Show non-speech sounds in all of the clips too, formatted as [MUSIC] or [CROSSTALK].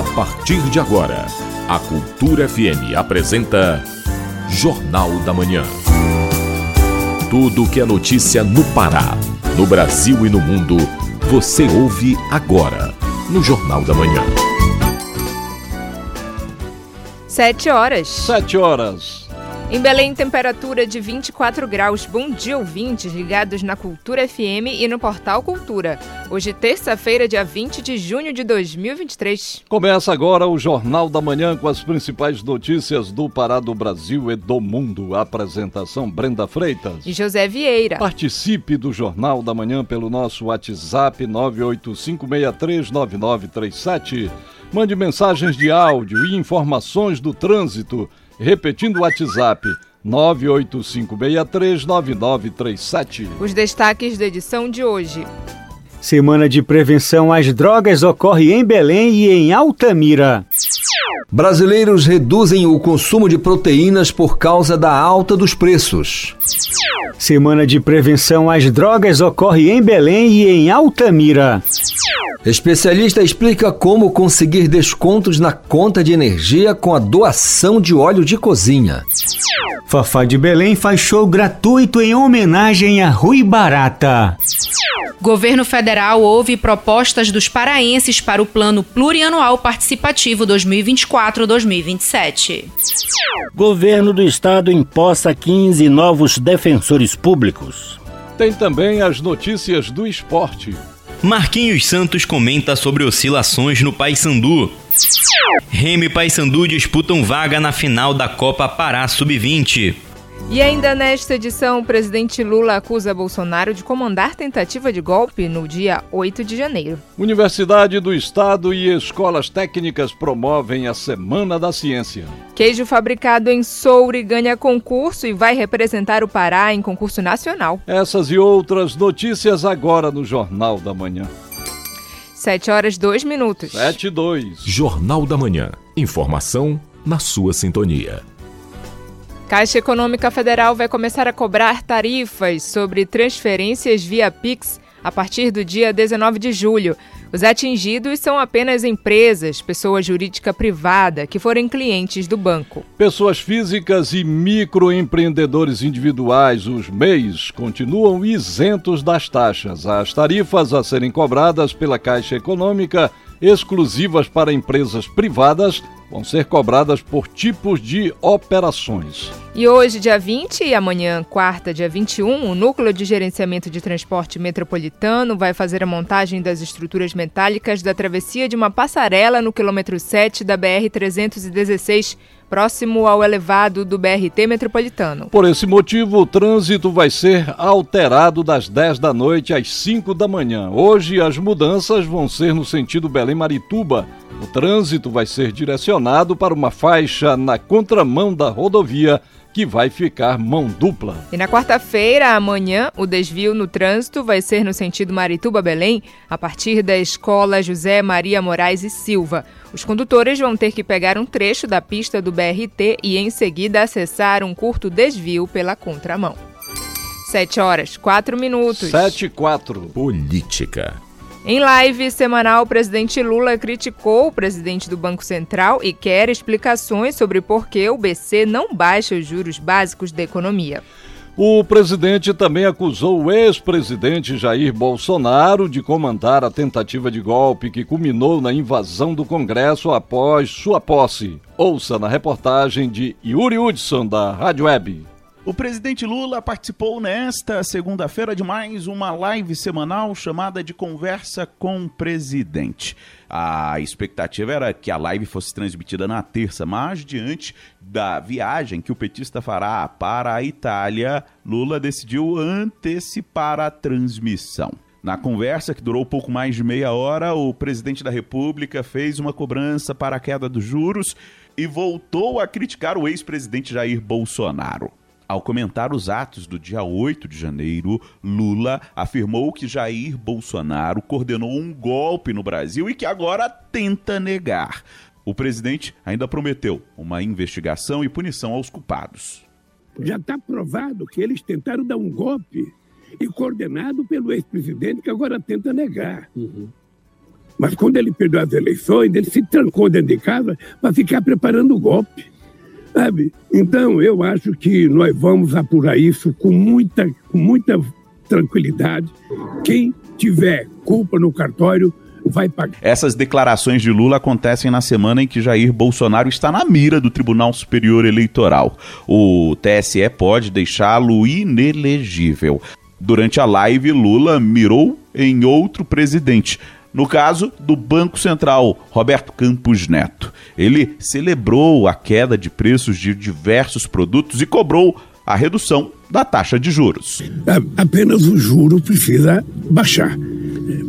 A partir de agora, a Cultura FM apresenta Jornal da Manhã. Tudo que é notícia no Pará, no Brasil e no mundo, você ouve agora no Jornal da Manhã. Sete horas. Sete horas. Em Belém, temperatura de 24 graus. Bom dia, ouvintes ligados na Cultura FM e no Portal Cultura. Hoje, terça-feira, dia 20 de junho de 2023. Começa agora o Jornal da Manhã com as principais notícias do Pará do Brasil e do mundo. apresentação Brenda Freitas e José Vieira. Participe do Jornal da Manhã pelo nosso WhatsApp 985639937. Mande mensagens de áudio e informações do trânsito Repetindo o WhatsApp. 985639937. Os destaques da edição de hoje. Semana de prevenção às drogas ocorre em Belém e em Altamira. Brasileiros reduzem o consumo de proteínas por causa da alta dos preços. Semana de prevenção às drogas ocorre em Belém e em Altamira. Especialista explica como conseguir descontos na conta de energia com a doação de óleo de cozinha. Fafá de Belém faz show gratuito em homenagem a Rui Barata. Governo federal ouve propostas dos paraenses para o Plano Plurianual Participativo 2024-2027. Governo do Estado imposta 15 novos defensores públicos. Tem também as notícias do esporte. Marquinhos Santos comenta sobre oscilações no Paysandu. Remy e Paysandu disputam vaga na final da Copa Pará Sub-20. E ainda nesta edição, o presidente Lula acusa Bolsonaro de comandar tentativa de golpe no dia 8 de janeiro. Universidade do Estado e escolas técnicas promovem a Semana da Ciência. Queijo fabricado em Soure ganha concurso e vai representar o Pará em concurso nacional. Essas e outras notícias agora no Jornal da Manhã. 7 horas 2 minutos. 7 e 2. Jornal da Manhã. Informação na sua sintonia. Caixa Econômica Federal vai começar a cobrar tarifas sobre transferências via Pix a partir do dia 19 de julho. Os atingidos são apenas empresas, pessoa jurídica privada, que forem clientes do banco. Pessoas físicas e microempreendedores individuais, os MEIs, continuam isentos das taxas. As tarifas a serem cobradas pela Caixa Econômica, exclusivas para empresas privadas, vão ser cobradas por tipos de operações. E hoje, dia 20 e amanhã, quarta, dia 21, o Núcleo de Gerenciamento de Transporte Metropolitano vai fazer a montagem das estruturas metálicas da travessia de uma passarela no quilômetro 7 da BR-316 próximo ao elevado do BRT metropolitano. Por esse motivo, o trânsito vai ser alterado das 10 da noite às 5 da manhã. Hoje, as mudanças vão ser no sentido Belém-Marituba. O trânsito vai ser direcionado para uma faixa na contramão da rodovia que vai ficar mão dupla. E na quarta-feira, amanhã, o desvio no trânsito vai ser no sentido Marituba-Belém, a partir da Escola José Maria Moraes e Silva. Os condutores vão ter que pegar um trecho da pista do BRT e, em seguida, acessar um curto desvio pela contramão. 7 horas, 4 minutos. 7 e 4. Política. Em live semanal, o presidente Lula criticou o presidente do Banco Central e quer explicações sobre por que o BC não baixa os juros básicos da economia. O presidente também acusou o ex-presidente Jair Bolsonaro de comandar a tentativa de golpe que culminou na invasão do Congresso após sua posse. Ouça na reportagem de Yuri Hudson, da Rádio Web. O presidente Lula participou nesta segunda-feira de mais uma live semanal chamada de Conversa com o Presidente. A expectativa era que a live fosse transmitida na terça, mas diante da viagem que o petista fará para a Itália, Lula decidiu antecipar a transmissão. Na conversa, que durou pouco mais de meia hora, o presidente da República fez uma cobrança para a queda dos juros e voltou a criticar o ex-presidente Jair Bolsonaro. Ao comentar os atos do dia 8 de janeiro, Lula afirmou que Jair Bolsonaro coordenou um golpe no Brasil e que agora tenta negar. O presidente ainda prometeu uma investigação e punição aos culpados. Já está provado que eles tentaram dar um golpe e coordenado pelo ex-presidente que agora tenta negar. Uhum. Mas quando ele perdeu as eleições, ele se trancou dentro de casa para ficar preparando o golpe. Sabe? Então, eu acho que nós vamos apurar isso com muita, com muita tranquilidade. Quem tiver culpa no cartório vai pagar. Essas declarações de Lula acontecem na semana em que Jair Bolsonaro está na mira do Tribunal Superior Eleitoral. O TSE pode deixá-lo inelegível. Durante a live, Lula mirou em outro presidente. No caso do Banco Central, Roberto Campos Neto. Ele celebrou a queda de preços de diversos produtos e cobrou a redução da taxa de juros. Apenas o juro precisa baixar,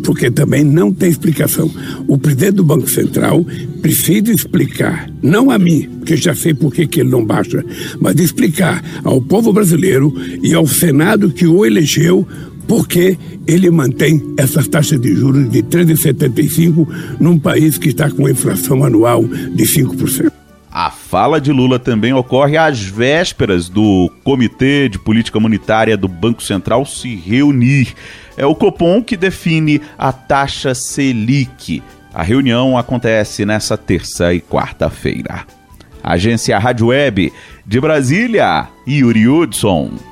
porque também não tem explicação. O presidente do Banco Central precisa explicar, não a mim, porque já sei por que, que ele não baixa, mas explicar ao povo brasileiro e ao Senado que o elegeu porque ele mantém essas taxas de juros de 13,75 num país que está com inflação anual de 5%. A fala de Lula também ocorre às vésperas do Comitê de Política Monetária do Banco Central se reunir. É o Copom que define a taxa Selic. A reunião acontece nessa terça e quarta-feira. Agência Rádio Web de Brasília, Yuri Hudson.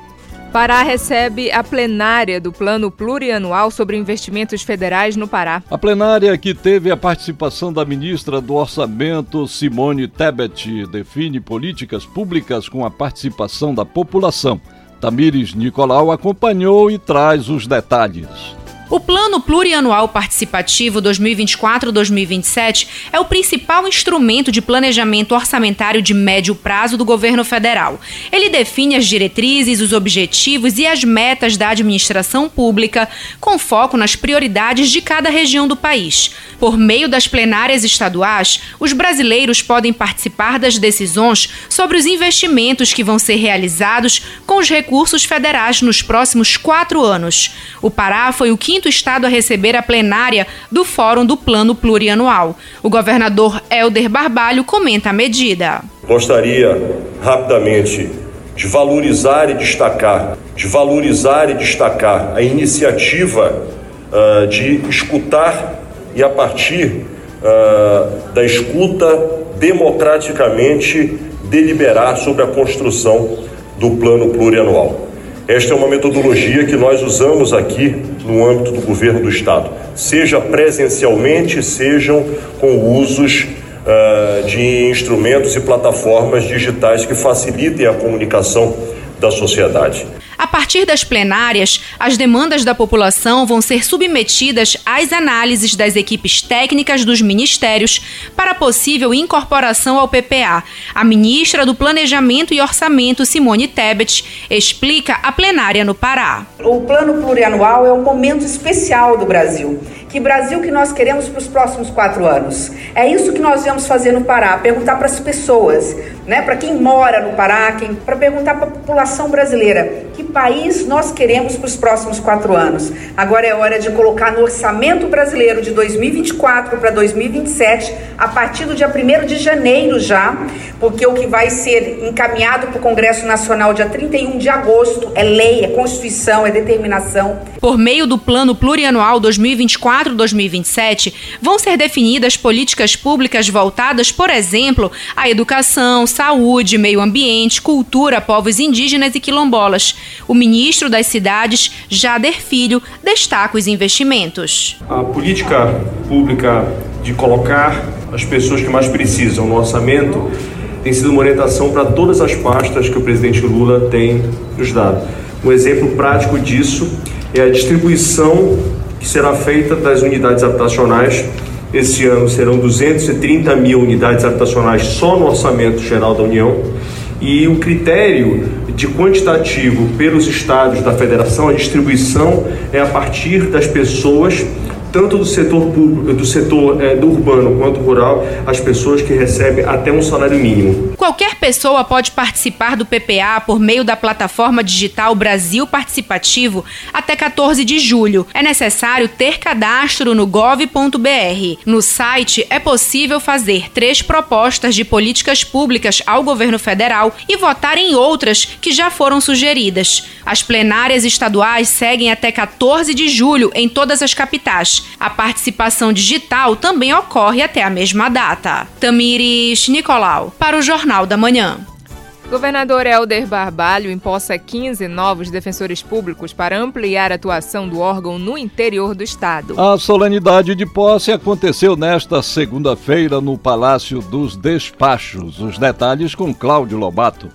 Pará recebe a plenária do Plano Plurianual sobre Investimentos Federais no Pará. A plenária que teve a participação da ministra do Orçamento, Simone Tebet, define políticas públicas com a participação da população. Tamires Nicolau acompanhou e traz os detalhes. O Plano Plurianual Participativo 2024-2027 é o principal instrumento de planejamento orçamentário de médio prazo do governo federal. Ele define as diretrizes, os objetivos e as metas da administração pública, com foco nas prioridades de cada região do país. Por meio das plenárias estaduais, os brasileiros podem participar das decisões sobre os investimentos que vão ser realizados com os recursos federais nos próximos quatro anos. O Pará foi o quinto quinto estado a receber a plenária do Fórum do Plano Plurianual. O governador Helder Barbalho comenta a medida. Gostaria rapidamente de valorizar e destacar, de valorizar e destacar a iniciativa uh, de escutar e a partir uh, da escuta democraticamente deliberar sobre a construção do plano plurianual. Esta é uma metodologia que nós usamos aqui no âmbito do governo do Estado, seja presencialmente, sejam com usos uh, de instrumentos e plataformas digitais que facilitem a comunicação da sociedade. Partir das plenárias, as demandas da população vão ser submetidas às análises das equipes técnicas dos ministérios para possível incorporação ao PPA. A ministra do Planejamento e Orçamento, Simone Tebet, explica a plenária no Pará. O plano plurianual é um momento especial do Brasil. Que Brasil que nós queremos para os próximos quatro anos? É isso que nós vamos fazer no Pará, perguntar para as pessoas, né, para quem mora no Pará, para perguntar para a população brasileira que país nós queremos para os próximos quatro anos. Agora é hora de colocar no orçamento brasileiro de 2024 para 2027, a partir do dia 1 de janeiro já, porque o que vai ser encaminhado para o Congresso Nacional dia 31 de agosto é lei, é Constituição, é determinação. Por meio do Plano Plurianual 2024-2027, vão ser definidas políticas públicas voltadas, por exemplo, à educação, saúde, meio ambiente, cultura, povos indígenas e quilombolas. O ministro das Cidades, Jader Filho, destaca os investimentos. A política pública de colocar as pessoas que mais precisam no orçamento tem sido uma orientação para todas as pastas que o presidente Lula tem nos dado. Um exemplo prático disso é a distribuição que será feita das unidades habitacionais. Esse ano serão 230 mil unidades habitacionais só no Orçamento Geral da União. E o critério de quantitativo pelos estados da federação, a distribuição é a partir das pessoas tanto do setor público, do setor é, do urbano quanto rural, as pessoas que recebem até um salário mínimo. Qualquer pessoa pode participar do PPA por meio da plataforma digital Brasil Participativo até 14 de julho. É necessário ter cadastro no gov.br. No site é possível fazer três propostas de políticas públicas ao governo federal e votar em outras que já foram sugeridas. As plenárias estaduais seguem até 14 de julho em todas as capitais. A participação digital também ocorre até a mesma data. Tamires Nicolau, para o Jornal da Manhã. Governador Helder Barbalho imposta 15 novos defensores públicos para ampliar a atuação do órgão no interior do estado. A solenidade de posse aconteceu nesta segunda-feira no Palácio dos Despachos. Os detalhes com Cláudio Lobato.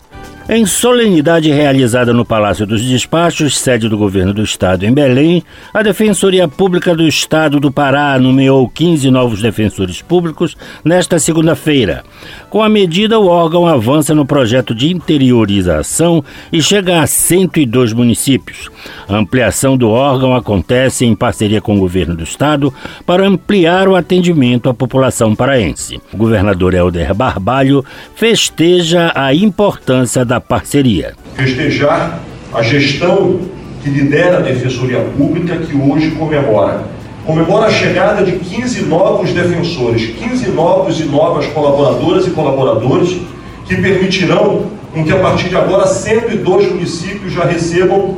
Em solenidade realizada no Palácio dos Despachos, sede do governo do estado em Belém, a Defensoria Pública do Estado do Pará nomeou 15 novos defensores públicos nesta segunda-feira. Com a medida, o órgão avança no projeto de interiorização e chega a 102 municípios. A ampliação do órgão acontece em parceria com o governo do estado para ampliar o atendimento à população paraense. O governador Helder Barbalho festeja a importância da parceria. Festejar a gestão que lidera a Defensoria Pública, que hoje comemora. Comemora a chegada de 15 novos defensores, 15 novos e novas colaboradoras e colaboradores que permitirão com que a partir de agora 102 municípios já recebam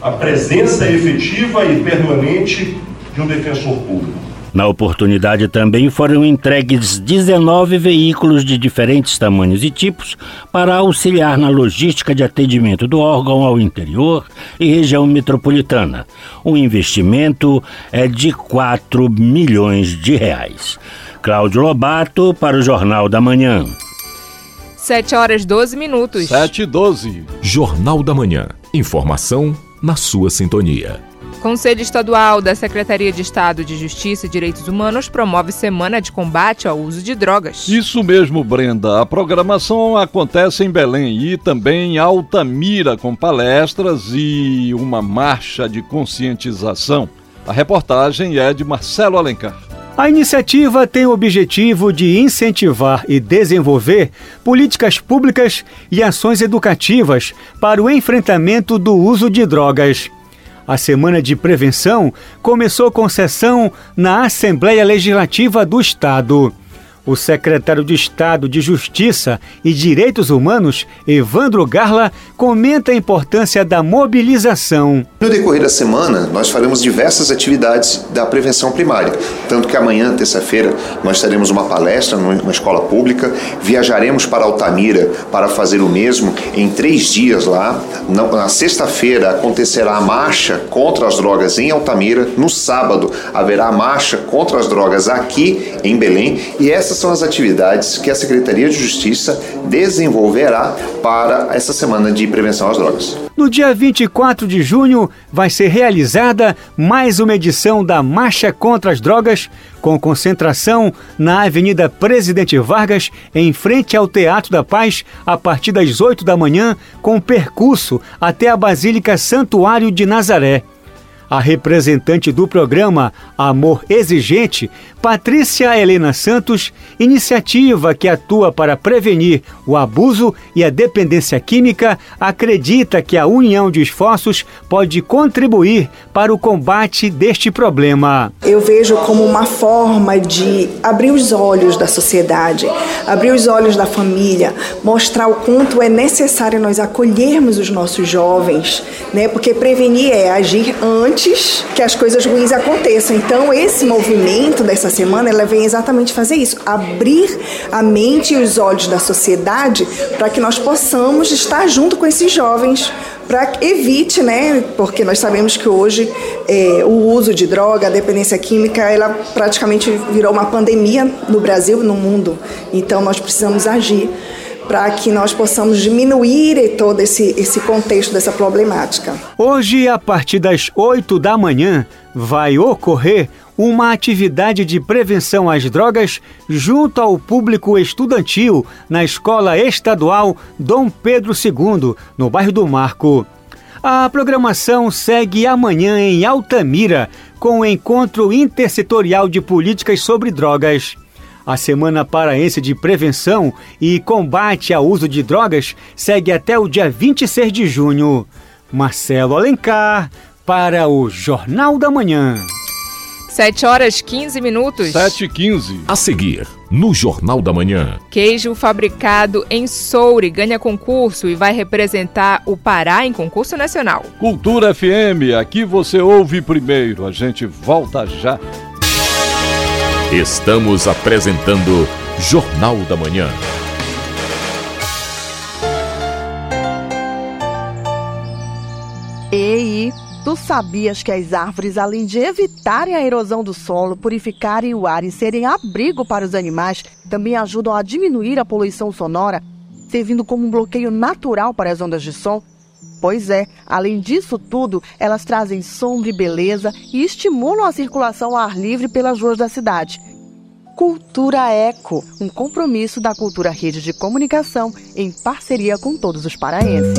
a presença efetiva e permanente de um defensor público. Na oportunidade também foram entregues 19 veículos de diferentes tamanhos e tipos para auxiliar na logística de atendimento do órgão ao interior e região metropolitana. O investimento é de 4 milhões de reais. Cláudio Lobato para o Jornal da Manhã. 7 horas 12 minutos. 7 e 12. Jornal da Manhã. Informação na sua sintonia. Conselho Estadual da Secretaria de Estado de Justiça e Direitos Humanos promove Semana de Combate ao Uso de Drogas. Isso mesmo, Brenda. A programação acontece em Belém e também em Altamira, com palestras e uma marcha de conscientização. A reportagem é de Marcelo Alencar. A iniciativa tem o objetivo de incentivar e desenvolver políticas públicas e ações educativas para o enfrentamento do uso de drogas. A semana de prevenção começou com sessão na Assembleia Legislativa do Estado. O secretário de Estado de Justiça e Direitos Humanos, Evandro Garla, comenta a importância da mobilização. No decorrer da semana, nós faremos diversas atividades da prevenção primária. Tanto que amanhã, terça-feira, nós teremos uma palestra numa escola pública, viajaremos para Altamira para fazer o mesmo em três dias lá. Na sexta-feira acontecerá a marcha contra as drogas em Altamira. No sábado haverá a marcha contra as drogas aqui em Belém. E essas essas são as atividades que a Secretaria de Justiça desenvolverá para essa semana de prevenção às drogas. No dia 24 de junho vai ser realizada mais uma edição da Marcha contra as Drogas, com concentração na Avenida Presidente Vargas, em frente ao Teatro da Paz, a partir das 8 da manhã, com percurso até a Basílica Santuário de Nazaré. A representante do programa Amor Exigente, Patrícia Helena Santos, iniciativa que atua para prevenir o abuso e a dependência química, acredita que a união de esforços pode contribuir para o combate deste problema. Eu vejo como uma forma de abrir os olhos da sociedade, abrir os olhos da família, mostrar o quanto é necessário nós acolhermos os nossos jovens, né? Porque prevenir é agir antes que as coisas ruins aconteçam. Então, esse movimento dessa semana, ela vem exatamente fazer isso, abrir a mente e os olhos da sociedade para que nós possamos estar junto com esses jovens, para evite, né? Porque nós sabemos que hoje é, o uso de droga, a dependência química, ela praticamente virou uma pandemia no Brasil no mundo. Então, nós precisamos agir para que nós possamos diminuir todo esse, esse contexto dessa problemática. Hoje, a partir das 8 da manhã, vai ocorrer uma atividade de prevenção às drogas junto ao público estudantil na Escola Estadual Dom Pedro II, no bairro do Marco. A programação segue amanhã em Altamira, com o encontro intersetorial de políticas sobre drogas. A Semana Paraense de Prevenção e Combate ao Uso de Drogas segue até o dia 26 de junho. Marcelo Alencar, para o Jornal da Manhã. 7 horas 15 minutos. 7 e 15. A seguir no Jornal da Manhã. Queijo fabricado em Soure ganha concurso e vai representar o Pará em concurso nacional. Cultura FM, aqui você ouve primeiro. A gente volta já. Estamos apresentando Jornal da Manhã. Tu sabias que as árvores, além de evitarem a erosão do solo, purificarem o ar e serem abrigo para os animais, também ajudam a diminuir a poluição sonora, servindo como um bloqueio natural para as ondas de som? Pois é, além disso tudo, elas trazem sombra e beleza e estimulam a circulação ao ar livre pelas ruas da cidade. Cultura Eco, um compromisso da Cultura Rede de Comunicação em parceria com todos os paraenses.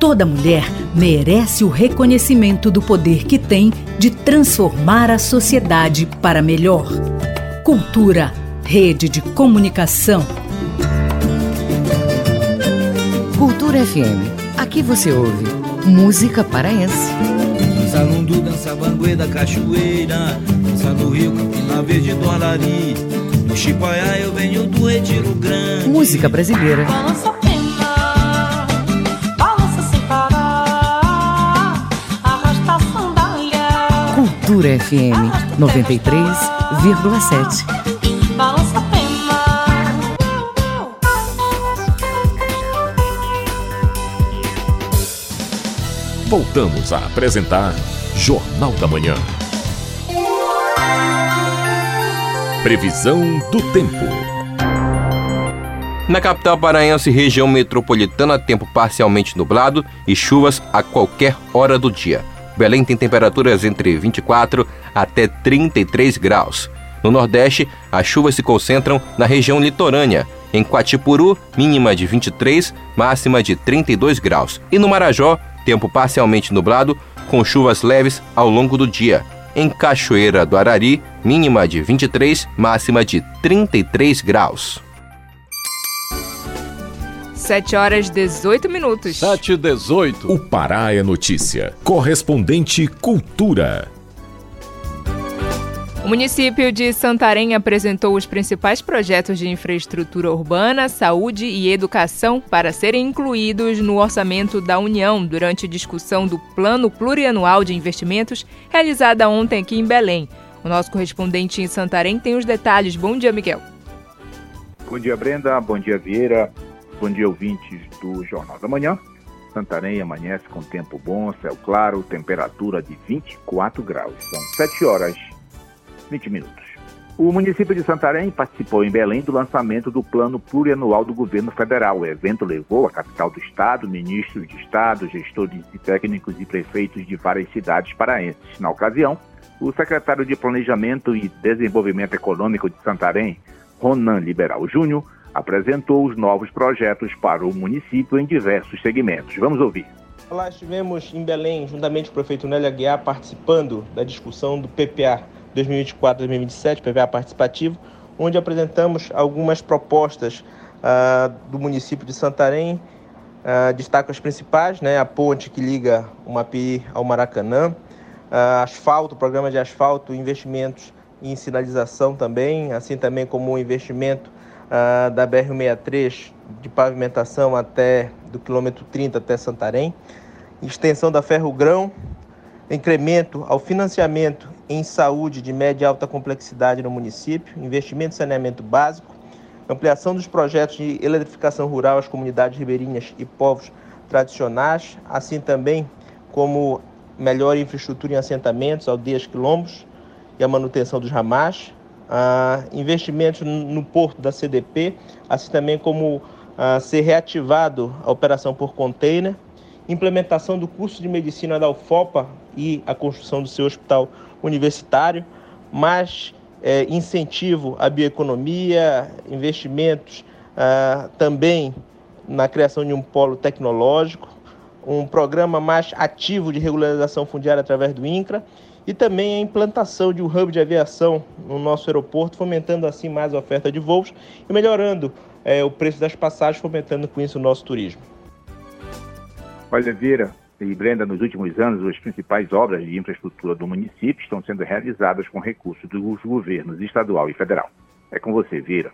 Toda mulher merece o reconhecimento do poder que tem de transformar a sociedade para melhor. Cultura, rede de comunicação. Cultura FM. Aqui você ouve música paraense. Dança banguê da cachoeira Dança do rio, Campina Verde do Alari No Chipaiá eu venho do Retiro Grande Música brasileira Balança Cultura FM 93,7 Balança pena Voltamos a apresentar Jornal da Manhã. Previsão do tempo. Na capital paraense, região metropolitana, tempo parcialmente nublado e chuvas a qualquer hora do dia. Belém tem temperaturas entre 24 até 33 graus. No Nordeste, as chuvas se concentram na região litorânea. Em Quatipuru, mínima de 23, máxima de 32 graus. E no Marajó, tempo parcialmente nublado, com chuvas leves ao longo do dia. Em Cachoeira do Arari, mínima de 23, máxima de 33 graus. 7 horas 18 minutos. 7 e 18. O Pará é notícia. Correspondente Cultura. O município de Santarém apresentou os principais projetos de infraestrutura urbana, saúde e educação para serem incluídos no orçamento da União durante discussão do Plano Plurianual de Investimentos realizada ontem aqui em Belém. O nosso correspondente em Santarém tem os detalhes. Bom dia, Miguel. Bom dia, Brenda. Bom dia, Vieira. Bom dia, ouvintes do Jornal da Manhã. Santarém amanhece com tempo bom, céu claro, temperatura de 24 graus. São 7 horas 20 minutos. O município de Santarém participou em Belém do lançamento do Plano Plurianual do Governo Federal. O evento levou a capital do Estado, ministros de Estado, gestores e técnicos e prefeitos de várias cidades paraenses. Na ocasião, o secretário de Planejamento e Desenvolvimento Econômico de Santarém, Ronan Liberal Júnior, apresentou os novos projetos para o município em diversos segmentos. Vamos ouvir. Lá estivemos em Belém, juntamente com o prefeito Nélio Aguiar, participando da discussão do PPA, 2024-2027, PVA participativo, onde apresentamos algumas propostas uh, do município de Santarém. Uh, destaco as principais, né? a ponte que liga o Mapi ao Maracanã, uh, asfalto, programa de asfalto, investimentos em sinalização também, assim também como o investimento da BR-163 de pavimentação até do quilômetro 30 até Santarém, extensão da Ferro Grão, incremento ao financiamento em saúde de média e alta complexidade no município, investimento em saneamento básico, ampliação dos projetos de eletrificação rural às comunidades ribeirinhas e povos tradicionais, assim também como melhor infraestrutura em assentamentos, aldeias, quilombos e a manutenção dos ramais, ah, investimentos no porto da CDP, assim também como ah, ser reativado a operação por container, implementação do curso de medicina da UFOPA e a construção do seu hospital universitário, mais eh, incentivo à bioeconomia, investimentos ah, também na criação de um polo tecnológico, um programa mais ativo de regularização fundiária através do INCRA e também a implantação de um hub de aviação no nosso aeroporto, fomentando assim mais a oferta de voos e melhorando eh, o preço das passagens, fomentando com isso o nosso turismo. Olha, Vira e Brenda, nos últimos anos, as principais obras de infraestrutura do município estão sendo realizadas com recursos dos governos estadual e federal. É com você, Vira.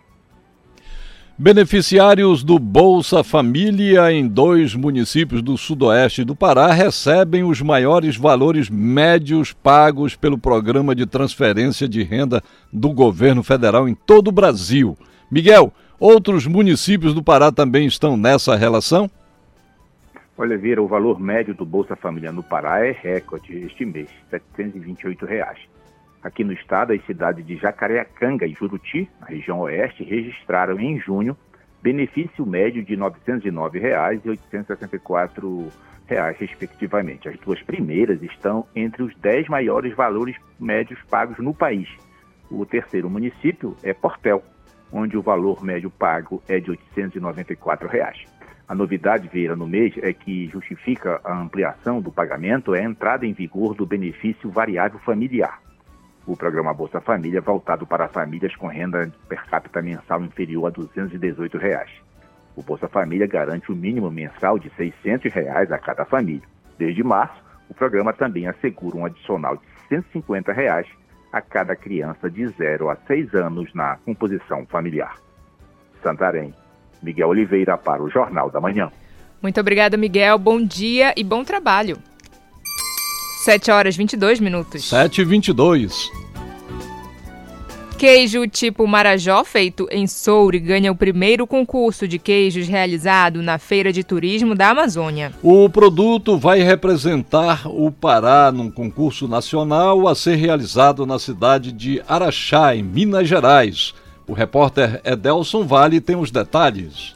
Beneficiários do Bolsa Família em dois municípios do sudoeste do Pará recebem os maiores valores médios pagos pelo programa de transferência de renda do governo federal em todo o Brasil. Miguel, outros municípios do Pará também estão nessa relação? Olha, Vira, o valor médio do Bolsa Família no Pará é recorde este mês, 728 reais. Aqui no estado, as cidades de Jacareacanga e Juruti, na região oeste, registraram em junho benefício médio de R$ 909,00 e 864 reais, respectivamente. As duas primeiras estão entre os 10 maiores valores médios pagos no país. O terceiro município é Portel, onde o valor médio pago é de 894 reais. A novidade, Vieira, no mês é que justifica a ampliação do pagamento é a entrada em vigor do benefício variável familiar o programa Bolsa Família voltado para famílias com renda per capita mensal inferior a 218 reais. O Bolsa Família garante o um mínimo mensal de 600 reais a cada família. Desde março, o programa também assegura um adicional de 150 reais a cada criança de 0 a 6 anos na composição familiar. Santarém, Miguel Oliveira para o Jornal da Manhã. Muito obrigada, Miguel. Bom dia e bom trabalho. 7 horas 22 minutos. 7 e 22. Queijo tipo Marajó, feito em Soure, ganha o primeiro concurso de queijos realizado na Feira de Turismo da Amazônia. O produto vai representar o Pará num concurso nacional a ser realizado na cidade de Araxá, em Minas Gerais. O repórter Edelson Vale tem os detalhes.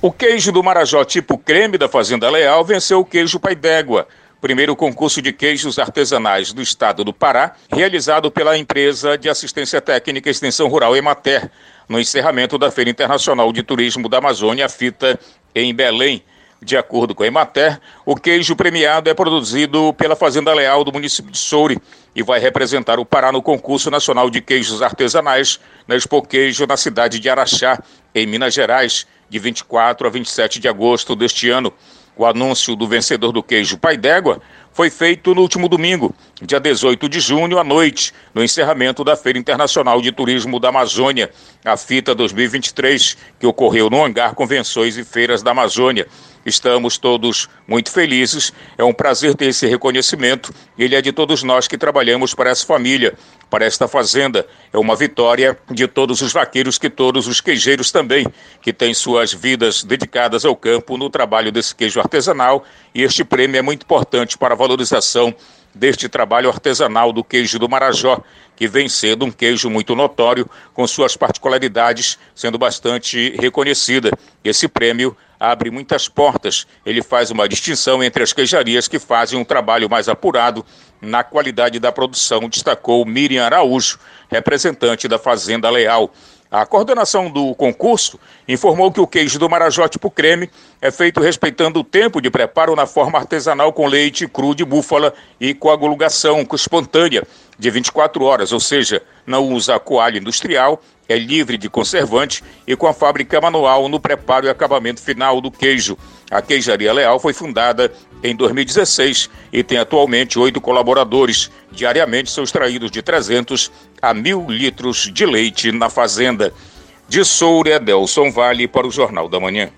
O queijo do Marajó tipo creme da Fazenda Leal venceu o queijo Pai d'Égua primeiro concurso de queijos artesanais do estado do Pará, realizado pela empresa de assistência técnica extensão rural Emater, no encerramento da Feira Internacional de Turismo da Amazônia, FITA, em Belém. De acordo com a Emater, o queijo premiado é produzido pela Fazenda Leal do município de Soure e vai representar o Pará no concurso nacional de queijos artesanais na Expo Queijo na cidade de Araxá, em Minas Gerais, de 24 a 27 de agosto deste ano. O anúncio do vencedor do queijo Pai d'Égua foi feito no último domingo, dia 18 de junho, à noite, no encerramento da Feira Internacional de Turismo da Amazônia, a FITA 2023, que ocorreu no Hangar Convenções e Feiras da Amazônia. Estamos todos muito felizes, é um prazer ter esse reconhecimento. Ele é de todos nós que trabalhamos para essa família, para esta fazenda. É uma vitória de todos os vaqueiros, que todos os queijeiros também, que têm suas vidas dedicadas ao campo no trabalho desse queijo artesanal. E este prêmio é muito importante para a valorização deste trabalho artesanal do queijo do Marajó, que vem sendo um queijo muito notório, com suas particularidades sendo bastante reconhecida. Esse prêmio abre muitas portas. Ele faz uma distinção entre as queijarias que fazem um trabalho mais apurado na qualidade da produção, destacou Miriam Araújo, representante da Fazenda Leal. A coordenação do concurso informou que o queijo do Marajó tipo creme é feito respeitando o tempo de preparo na forma artesanal com leite cru de búfala e coagulação espontânea de 24 horas, ou seja, não usa coalho industrial, é livre de conservante e com a fábrica manual no preparo e acabamento final do queijo. A Queijaria Leal foi fundada em 2016 e tem atualmente oito colaboradores. Diariamente são extraídos de 300 a mil litros de leite na fazenda. De Soura, Delson Vale para o Jornal da Manhã.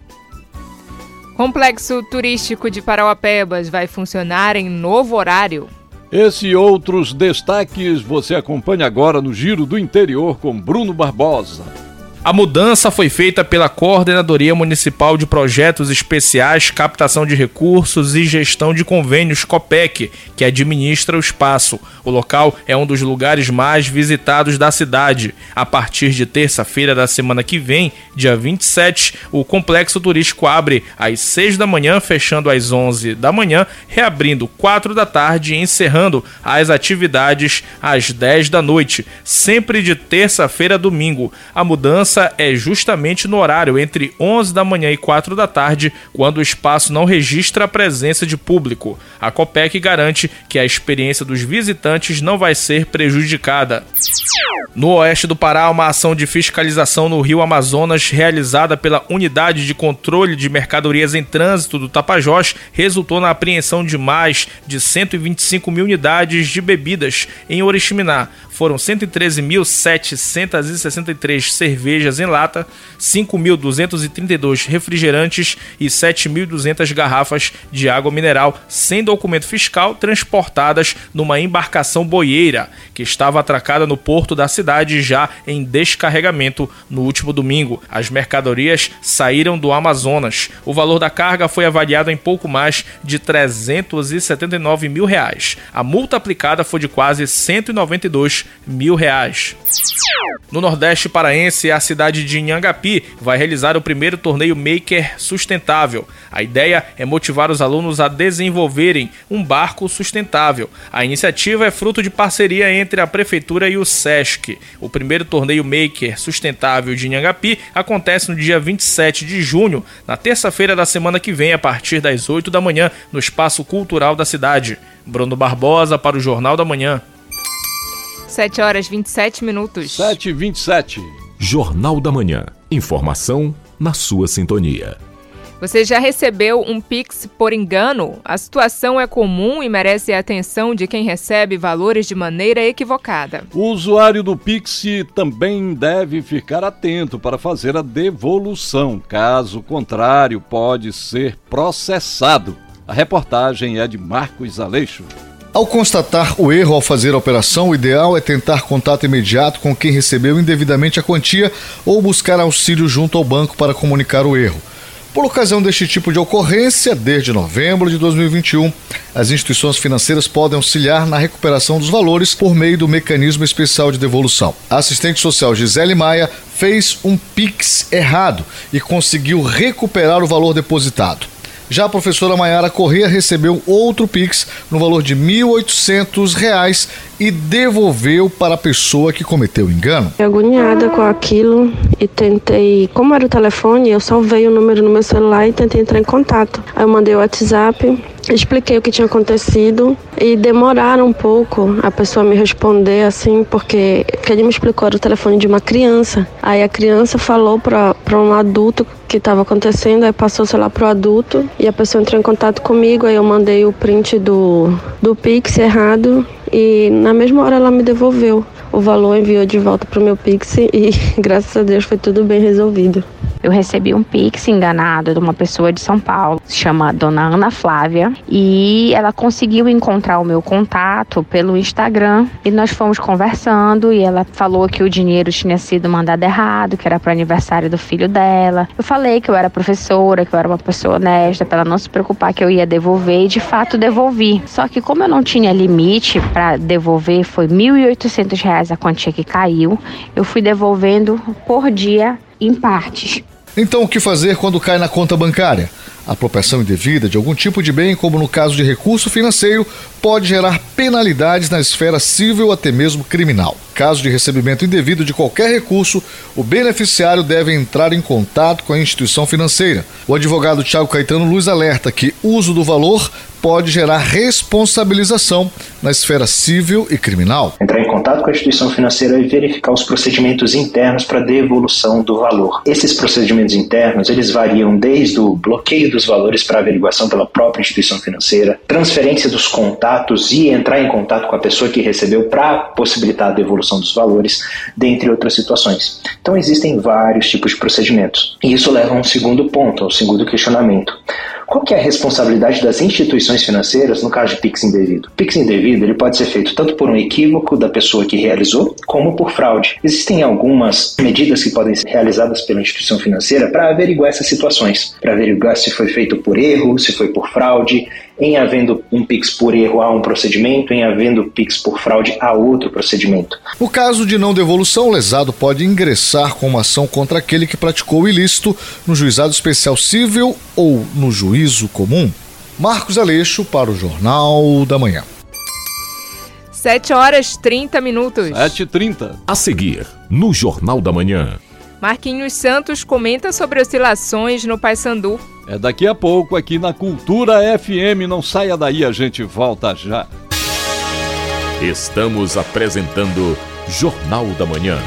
Complexo turístico de Parauapebas vai funcionar em novo horário. Esse e outros destaques você acompanha agora no Giro do Interior com Bruno Barbosa. A mudança foi feita pela Coordenadoria Municipal de Projetos Especiais, Captação de Recursos e Gestão de Convênios COPEC, que administra o espaço. O local é um dos lugares mais visitados da cidade. A partir de terça-feira da semana que vem, dia 27, o complexo turístico abre às 6 da manhã, fechando às 11 da manhã, reabrindo 4 da tarde e encerrando as atividades às 10 da noite, sempre de terça-feira a domingo. A mudança é justamente no horário entre 11 da manhã e 4 da tarde, quando o espaço não registra a presença de público. A Copec garante que a experiência dos visitantes não vai ser prejudicada. No oeste do Pará, uma ação de fiscalização no Rio Amazonas, realizada pela Unidade de Controle de Mercadorias em Trânsito do Tapajós, resultou na apreensão de mais de 125 mil unidades de bebidas em Oriximiná. Foram 113.763 cervejas em lata, 5.232 refrigerantes e 7.200 garrafas de água mineral sem documento fiscal transportadas numa embarcação boieira que estava atracada no porto da cidade já em descarregamento no último domingo. As mercadorias saíram do Amazonas. O valor da carga foi avaliado em pouco mais de 379 mil reais. A multa aplicada foi de quase 192 mil reais. No Nordeste Paraense, a cidade de Inhangapi vai realizar o primeiro torneio Maker Sustentável. A ideia é motivar os alunos a desenvolverem um barco sustentável. A iniciativa é fruto de parceria entre a Prefeitura e o SESC. O primeiro torneio Maker Sustentável de Inhangapi acontece no dia 27 de junho, na terça-feira da semana que vem, a partir das 8 da manhã, no Espaço Cultural da cidade. Bruno Barbosa para o Jornal da Manhã. 7 horas 27 minutos. 7 e 27. Jornal da Manhã. Informação na sua sintonia. Você já recebeu um Pix por engano? A situação é comum e merece a atenção de quem recebe valores de maneira equivocada. O usuário do Pix também deve ficar atento para fazer a devolução. Caso contrário, pode ser processado. A reportagem é de Marcos Aleixo. Ao constatar o erro ao fazer a operação, o ideal é tentar contato imediato com quem recebeu indevidamente a quantia ou buscar auxílio junto ao banco para comunicar o erro. Por ocasião deste tipo de ocorrência, desde novembro de 2021, as instituições financeiras podem auxiliar na recuperação dos valores por meio do mecanismo especial de devolução. A assistente social Gisele Maia fez um PIX errado e conseguiu recuperar o valor depositado. Já a professora Maiara Corrêa recebeu outro Pix no valor de R$ 1.800 e devolveu para a pessoa que cometeu o engano. Agoniada com aquilo e tentei, como era o telefone, eu salvei o número no meu celular e tentei entrar em contato. Aí eu mandei o WhatsApp, expliquei o que tinha acontecido e demoraram um pouco a pessoa me responder assim, porque que ele me explicou era o telefone de uma criança. Aí a criança falou para um adulto que estava acontecendo, aí passou o celular pro adulto e a pessoa entrou em contato comigo, aí eu mandei o print do, do Pix errado e na mesma hora ela me devolveu o valor, enviou de volta pro meu Pix e [LAUGHS] graças a Deus foi tudo bem resolvido. Eu recebi um pix enganado de uma pessoa de São Paulo, se chama Dona Ana Flávia, e ela conseguiu encontrar o meu contato pelo Instagram e nós fomos conversando e ela falou que o dinheiro tinha sido mandado errado, que era para aniversário do filho dela. Eu falei que eu era professora, que eu era uma pessoa honesta, para ela não se preocupar que eu ia devolver e de fato devolvi. Só que como eu não tinha limite para devolver, foi R$ 1.800 a quantia que caiu. Eu fui devolvendo por dia em partes. Então, o que fazer quando cai na conta bancária? A apropriação indevida de algum tipo de bem, como no caso de recurso financeiro, pode gerar penalidades na esfera civil até mesmo criminal. Caso de recebimento indevido de qualquer recurso, o beneficiário deve entrar em contato com a instituição financeira. O advogado Tiago Caetano Luz alerta que uso do valor pode gerar responsabilização na esfera civil e criminal. Entrar em contato com a instituição financeira e verificar os procedimentos internos para devolução do valor. Esses procedimentos internos, eles variam desde o bloqueio dos valores para averiguação pela própria instituição financeira, transferência dos contatos e entrar em contato com a pessoa que recebeu para possibilitar a devolução dos valores, dentre outras situações. Então existem vários tipos de procedimentos. E isso leva a um segundo ponto, ao segundo questionamento. Qual que é a responsabilidade das instituições financeiras no caso de PIX indevido? PIX indevido ele pode ser feito tanto por um equívoco da pessoa que realizou, como por fraude. Existem algumas medidas que podem ser realizadas pela instituição financeira para averiguar essas situações, para averiguar se foi feito por erro, se foi por fraude, em havendo um PIX por erro há um procedimento, em havendo PIX por fraude há outro procedimento. No caso de não devolução, o lesado pode ingressar com uma ação contra aquele que praticou o ilícito no juizado especial civil ou no juízo comum. Marcos Aleixo para o Jornal da Manhã. 7 horas 30 minutos. 7h30. A seguir, no Jornal da Manhã. Marquinhos Santos comenta sobre oscilações no Paysandu. É daqui a pouco aqui na Cultura FM. Não saia daí, a gente volta já. Estamos apresentando Jornal da Manhã.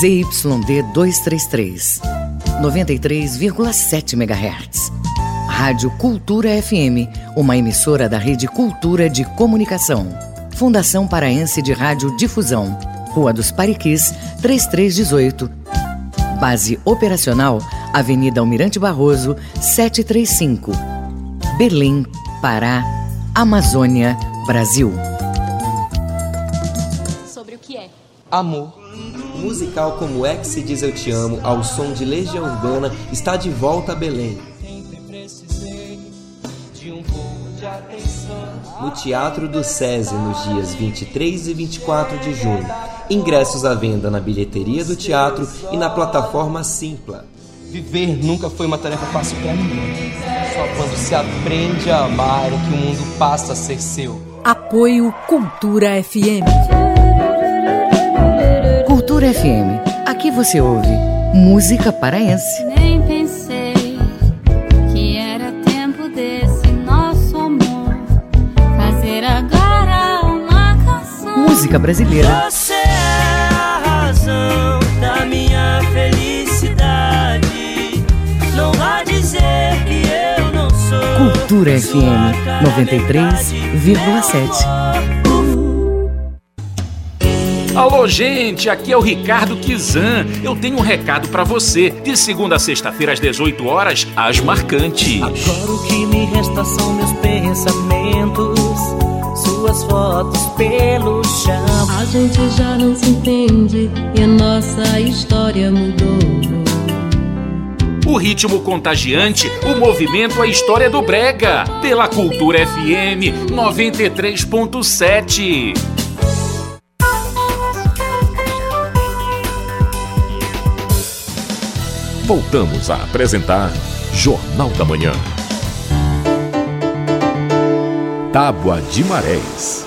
ZYD 233, 93,7 MHz. Rádio Cultura FM, uma emissora da Rede Cultura de Comunicação. Fundação Paraense de Rádio Difusão, Rua dos Pariquis, 3318. Base operacional, Avenida Almirante Barroso, 735. Belém, Pará, Amazônia, Brasil. Sobre o que é amor. Musical Como é que se diz eu te amo, ao som de Legião Urbana, está de volta a Belém. No Teatro do SESI, nos dias 23 e 24 de junho. Ingressos à venda na bilheteria do teatro e na plataforma Simpla. Viver nunca foi uma tarefa fácil para ninguém. Só quando se aprende a amar é que o mundo passa a ser seu. Apoio Cultura FM. Cultura FM. Aqui você ouve música paraense. Nem pensei Música brasileira. Você é a razão da minha felicidade. Não vá dizer que eu não sou. Cultura FM 93,7. Alô, gente, aqui é o Ricardo Kizan. Eu tenho um recado pra você. De segunda a sexta-feira às 18 horas, as marcantes. Agora o que me resta são meus pensamentos, suas fotos pelo chão. A gente já não se entende e a nossa história mudou. O ritmo contagiante, o movimento, a história do Brega. Pela Cultura FM 93.7. Voltamos a apresentar Jornal da Manhã. Tábua de Marés.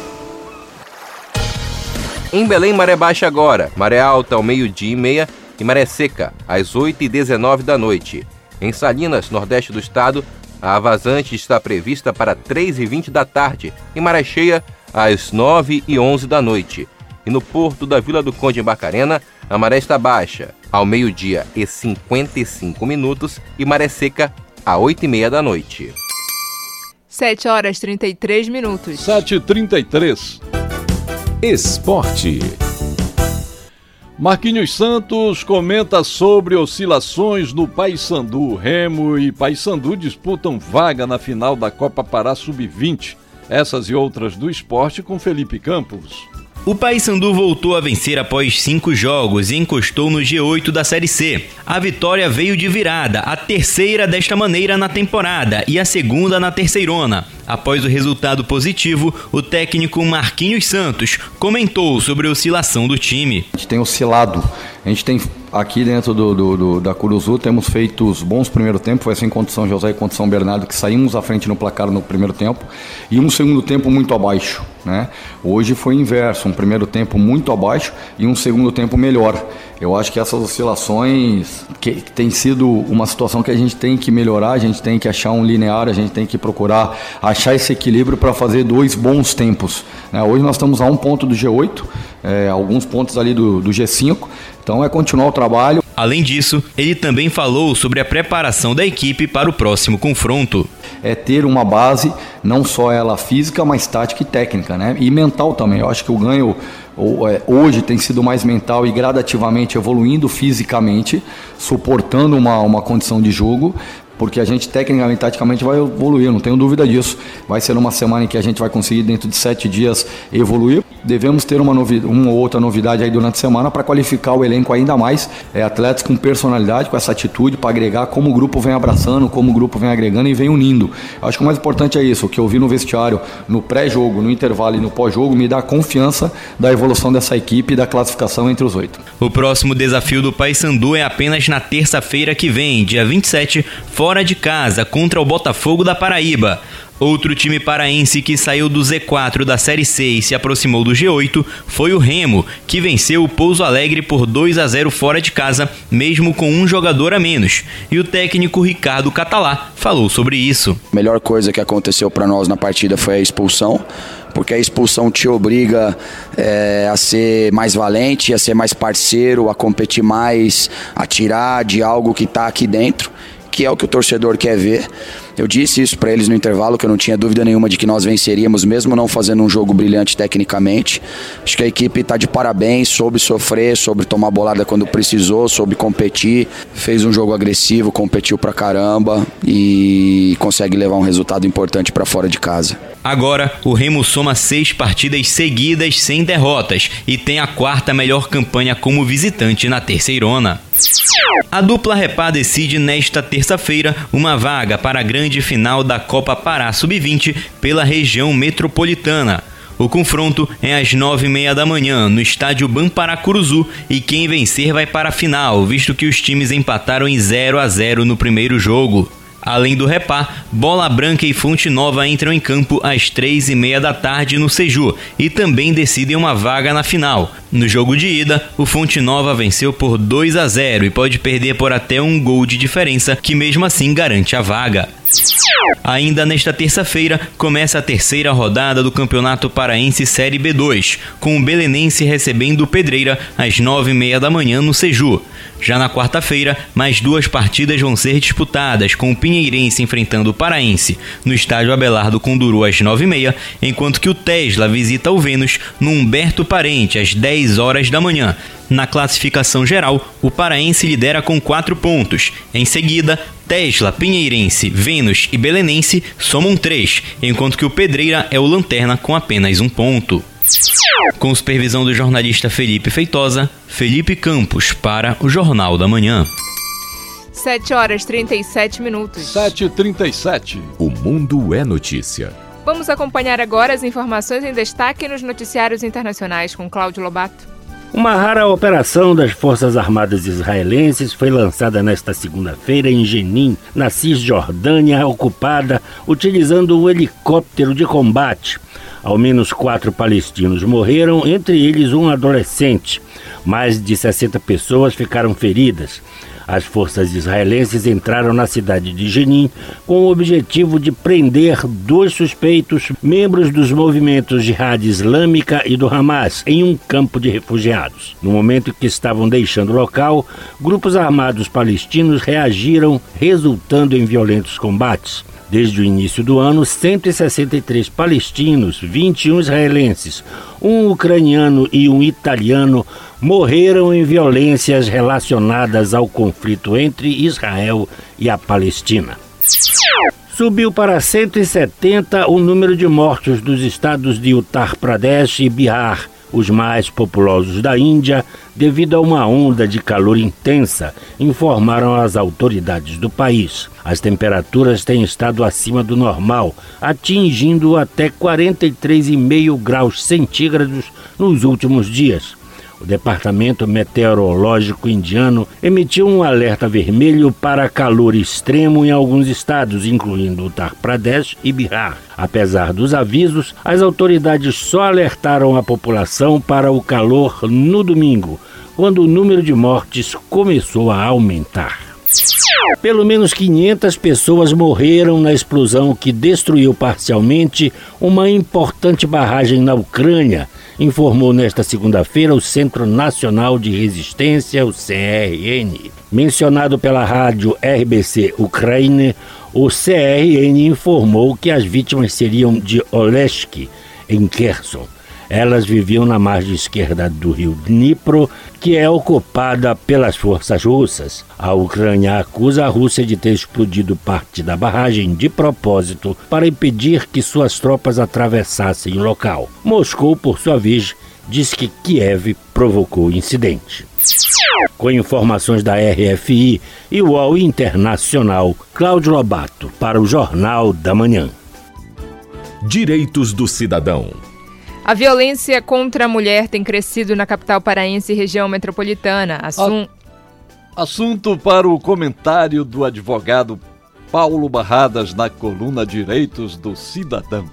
Em Belém, maré baixa agora, maré alta ao meio-dia e meia e maré seca às 8 e 19 da noite. Em Salinas, nordeste do estado, a vazante está prevista para 3 e 20 da tarde e maré cheia às 9 e 11 da noite. E no porto da Vila do Conde em Barcarena, a maré está baixa ao meio-dia e 55 minutos e maré seca às 8 e meia da noite. 7 horas 33 minutos. 7h33. Esporte. Marquinhos Santos comenta sobre oscilações no Paysandu. Remo e Paysandu disputam vaga na final da Copa Pará Sub-20. Essas e outras do esporte com Felipe Campos. O Paysandu voltou a vencer após cinco jogos e encostou no G8 da Série C. A vitória veio de virada, a terceira desta maneira na temporada e a segunda na terceirona. Após o resultado positivo, o técnico Marquinhos Santos comentou sobre a oscilação do time. A gente tem oscilado. A gente tem aqui dentro do, do, do, da Curuzu, temos feito os bons primeiro tempo, foi assim contra São José e contra São Bernardo, que saímos à frente no placar no primeiro tempo, e um segundo tempo muito abaixo. Né? Hoje foi inverso, um primeiro tempo muito abaixo e um segundo tempo melhor. Eu acho que essas oscilações que, que tem sido uma situação que a gente tem que melhorar, a gente tem que achar um linear, a gente tem que procurar achar esse equilíbrio para fazer dois bons tempos. né? Hoje nós estamos a um ponto do G8, é, alguns pontos ali do, do G5, então é continuar o trabalho. Além disso, ele também falou sobre a preparação da equipe para o próximo confronto. É ter uma base, não só ela física, mas tática e técnica, né? E mental também. Eu acho que o ganho é, hoje tem sido mais mental e gradativamente evoluindo fisicamente, suportando uma, uma condição de jogo, porque a gente tecnicamente, taticamente vai evoluir, não tenho dúvida disso. Vai ser uma semana em que a gente vai conseguir, dentro de sete dias, evoluir. Devemos ter uma, uma ou outra novidade aí durante a semana para qualificar o elenco ainda mais. É, atletas com personalidade, com essa atitude, para agregar como o grupo vem abraçando, como o grupo vem agregando e vem unindo. Acho que o mais importante é isso, o que eu vi no vestiário, no pré-jogo, no intervalo e no pós-jogo, me dá confiança da evolução dessa equipe e da classificação entre os oito. O próximo desafio do Paysandu é apenas na terça-feira que vem, dia 27, fora de casa, contra o Botafogo da Paraíba. Outro time paraense que saiu do Z4 da Série C e se aproximou do G8 foi o Remo, que venceu o Pouso Alegre por 2 a 0 fora de casa, mesmo com um jogador a menos. E o técnico Ricardo Catalá falou sobre isso. A melhor coisa que aconteceu para nós na partida foi a expulsão porque a expulsão te obriga é, a ser mais valente, a ser mais parceiro, a competir mais, a tirar de algo que está aqui dentro que é o que o torcedor quer ver. Eu disse isso para eles no intervalo, que eu não tinha dúvida nenhuma de que nós venceríamos, mesmo não fazendo um jogo brilhante tecnicamente. Acho que a equipe está de parabéns, soube sofrer, soube tomar bolada quando precisou, soube competir, fez um jogo agressivo, competiu pra caramba e consegue levar um resultado importante para fora de casa. Agora, o Remo soma seis partidas seguidas sem derrotas e tem a quarta melhor campanha como visitante na terceirona. A dupla Repá decide nesta terça-feira uma vaga para a grande final da Copa Pará Sub-20 pela região metropolitana. O confronto é às nove e meia da manhã no estádio Bamparacuruzu e quem vencer vai para a final, visto que os times empataram em 0 a 0 no primeiro jogo. Além do Repá, Bola Branca e Fonte Nova entram em campo às três e meia da tarde no Seju e também decidem uma vaga na final. No jogo de ida, o Fonte Nova venceu por 2 a 0 e pode perder por até um gol de diferença, que mesmo assim garante a vaga. Ainda nesta terça-feira, começa a terceira rodada do Campeonato Paraense Série B2, com o Belenense recebendo o Pedreira às nove e meia da manhã no Seju. Já na quarta-feira, mais duas partidas vão ser disputadas, com o Pinheirense enfrentando o Paraense no estádio Abelardo Conduru às nove e meia, enquanto que o Tesla visita o Vênus no Humberto Parente às 10 horas da manhã. Na classificação geral, o Paraense lidera com quatro pontos. Em seguida, Tesla, Pinheirense, Vênus e Belenense somam três, enquanto que o Pedreira é o lanterna com apenas um ponto. Com supervisão do jornalista Felipe Feitosa, Felipe Campos para o Jornal da Manhã. 7 horas 37 minutos. 7h37. O mundo é notícia. Vamos acompanhar agora as informações em destaque nos noticiários internacionais com Cláudio Lobato. Uma rara operação das Forças Armadas israelenses foi lançada nesta segunda-feira em Jenin, na Cisjordânia ocupada, utilizando um helicóptero de combate. Ao menos quatro palestinos morreram, entre eles um adolescente. Mais de 60 pessoas ficaram feridas. As forças israelenses entraram na cidade de Jenin com o objetivo de prender dois suspeitos, membros dos movimentos Jihad Islâmica e do Hamas, em um campo de refugiados. No momento que estavam deixando o local, grupos armados palestinos reagiram, resultando em violentos combates. Desde o início do ano, 163 palestinos, 21 israelenses, um ucraniano e um italiano morreram em violências relacionadas ao conflito entre Israel e a Palestina. Subiu para 170 o número de mortos dos estados de Uttar Pradesh e Bihar os mais populosos da Índia, devido a uma onda de calor intensa, informaram as autoridades do país. As temperaturas têm estado acima do normal, atingindo até 43,5 graus centígrados nos últimos dias. O Departamento Meteorológico Indiano emitiu um alerta vermelho para calor extremo em alguns estados, incluindo Uttar Pradesh e Bihar. Apesar dos avisos, as autoridades só alertaram a população para o calor no domingo, quando o número de mortes começou a aumentar. Pelo menos 500 pessoas morreram na explosão que destruiu parcialmente uma importante barragem na Ucrânia, informou nesta segunda-feira o Centro Nacional de Resistência, o CRN. Mencionado pela rádio RBC Ucrânia, o CRN informou que as vítimas seriam de Olesk, em Kherson. Elas viviam na margem esquerda do rio Dnipro, que é ocupada pelas forças russas. A Ucrânia acusa a Rússia de ter explodido parte da barragem de propósito para impedir que suas tropas atravessassem o local. Moscou, por sua vez, diz que Kiev provocou o incidente. Com informações da RFI e UOL Internacional, Cláudio Lobato, para o Jornal da Manhã. Direitos do Cidadão. A violência contra a mulher tem crescido na capital paraense e região metropolitana. Assum... Assunto para o comentário do advogado Paulo Barradas na coluna Direitos do Cidadão.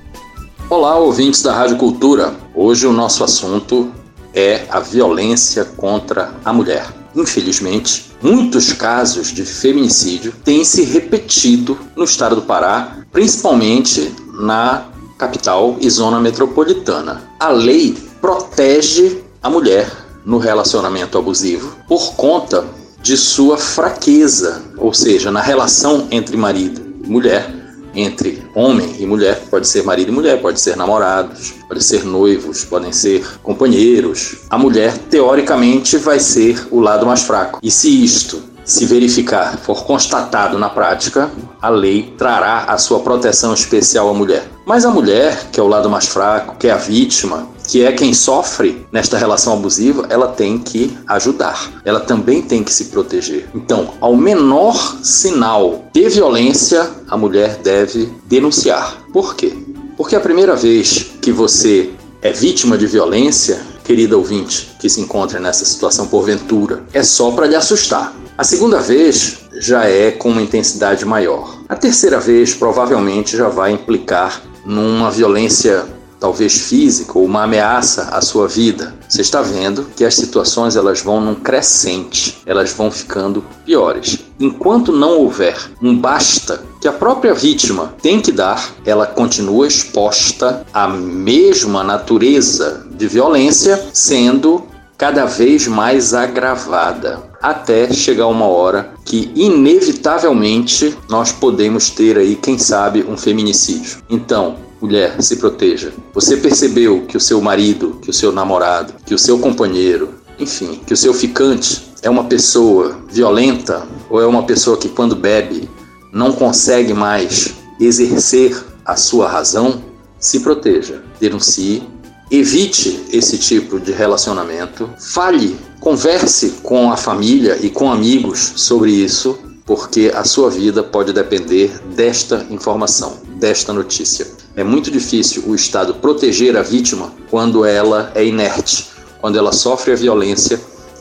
Olá, ouvintes da Rádio Cultura. Hoje o nosso assunto é a violência contra a mulher. Infelizmente, muitos casos de feminicídio têm se repetido no estado do Pará, principalmente na capital e zona metropolitana. A lei protege a mulher no relacionamento abusivo por conta de sua fraqueza, ou seja, na relação entre marido e mulher, entre homem e mulher, pode ser marido e mulher, pode ser namorados, pode ser noivos, podem ser companheiros. A mulher, teoricamente, vai ser o lado mais fraco. E se isto se verificar, for constatado na prática, a lei trará a sua proteção especial à mulher. Mas a mulher, que é o lado mais fraco, que é a vítima, que é quem sofre nesta relação abusiva, ela tem que ajudar. Ela também tem que se proteger. Então, ao menor sinal de violência, a mulher deve denunciar. Por quê? Porque a primeira vez que você é vítima de violência, querida ouvinte, que se encontra nessa situação porventura, é só para lhe assustar. A segunda vez já é com uma intensidade maior. A terceira vez provavelmente já vai implicar numa violência talvez física ou uma ameaça à sua vida. Você está vendo que as situações elas vão num crescente, elas vão ficando piores. Enquanto não houver um basta que a própria vítima tem que dar, ela continua exposta à mesma natureza de violência, sendo cada vez mais agravada até chegar uma hora que inevitavelmente nós podemos ter aí, quem sabe, um feminicídio. Então, mulher, se proteja. Você percebeu que o seu marido, que o seu namorado, que o seu companheiro, enfim, que o seu ficante é uma pessoa violenta ou é uma pessoa que quando bebe não consegue mais exercer a sua razão, se proteja, denuncie, evite esse tipo de relacionamento, fale Converse com a família e com amigos sobre isso, porque a sua vida pode depender desta informação, desta notícia. É muito difícil o Estado proteger a vítima quando ela é inerte, quando ela sofre a violência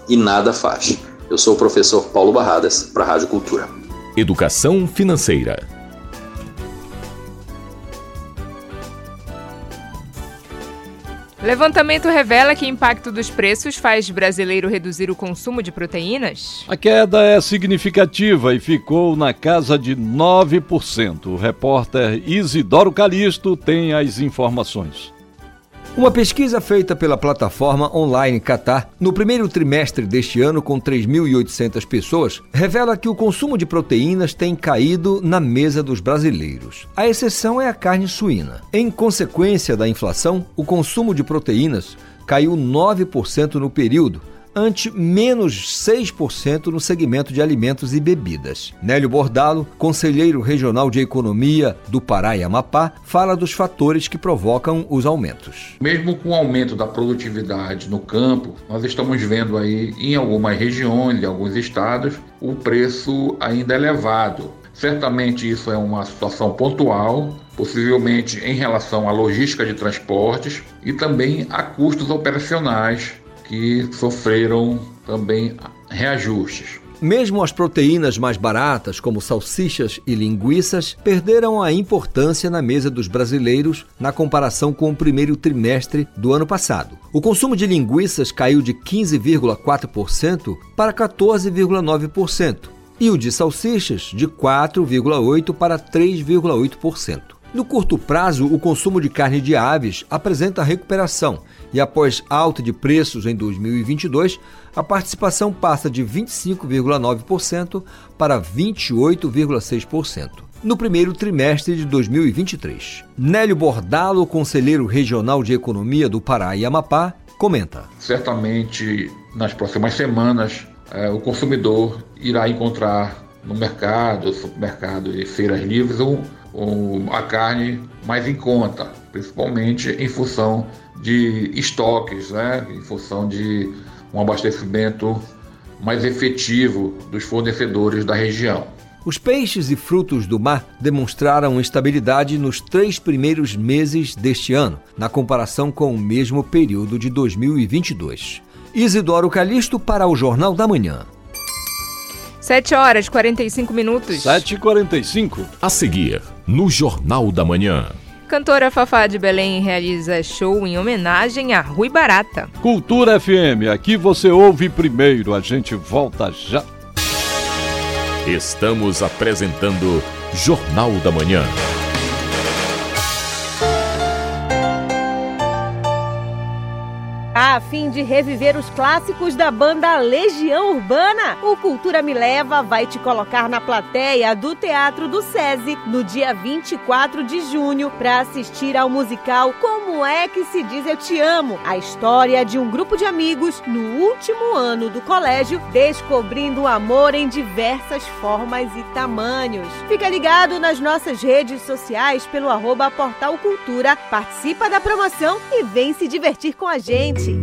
e nada faz. Eu sou o professor Paulo Barradas, para a Rádio Cultura. Educação Financeira. Levantamento revela que impacto dos preços faz brasileiro reduzir o consumo de proteínas? A queda é significativa e ficou na casa de 9%. O repórter Isidoro Calixto tem as informações. Uma pesquisa feita pela plataforma online Qatar no primeiro trimestre deste ano, com 3.800 pessoas, revela que o consumo de proteínas tem caído na mesa dos brasileiros. A exceção é a carne suína. Em consequência da inflação, o consumo de proteínas caiu 9% no período, ante menos 6% no segmento de alimentos e bebidas. Nélio Bordalo, conselheiro regional de economia do Pará e Amapá, fala dos fatores que provocam os aumentos. Mesmo com o aumento da produtividade no campo, nós estamos vendo aí em algumas regiões, em alguns estados, o preço ainda elevado. Certamente isso é uma situação pontual, possivelmente em relação à logística de transportes e também a custos operacionais que sofreram também reajustes. Mesmo as proteínas mais baratas, como salsichas e linguiças, perderam a importância na mesa dos brasileiros na comparação com o primeiro trimestre do ano passado. O consumo de linguiças caiu de 15,4% para 14,9%. e o de salsichas de 4,8% para 3,8%. No curto prazo, o consumo de carne de aves apresenta recuperação e, após alta de preços em 2022, a participação passa de 25,9% para 28,6% no primeiro trimestre de 2023. Nélio Bordalo, conselheiro regional de economia do Pará e Amapá, comenta. Certamente, nas próximas semanas, eh, o consumidor irá encontrar no mercado, supermercado e feiras livres um, um, a carne mais em conta, principalmente em função de estoques, né? em função de um abastecimento mais efetivo dos fornecedores da região. Os peixes e frutos do mar demonstraram estabilidade nos três primeiros meses deste ano, na comparação com o mesmo período de 2022. Isidoro Calixto para o Jornal da Manhã. 7 horas 45 minutos. 7 e 45 A seguir, no Jornal da Manhã. Cantora Fafá de Belém realiza show em homenagem a Rui Barata. Cultura FM, aqui você ouve primeiro, a gente volta já. Estamos apresentando Jornal da Manhã. A fim de reviver os clássicos da banda Legião Urbana, o Cultura Me Leva vai te colocar na plateia do Teatro do SESI no dia 24 de junho para assistir ao musical Como é que se diz Eu Te Amo? A história de um grupo de amigos no último ano do colégio descobrindo o amor em diversas formas e tamanhos. Fica ligado nas nossas redes sociais pelo arroba Portal Cultura, participa da promoção e vem se divertir com a gente.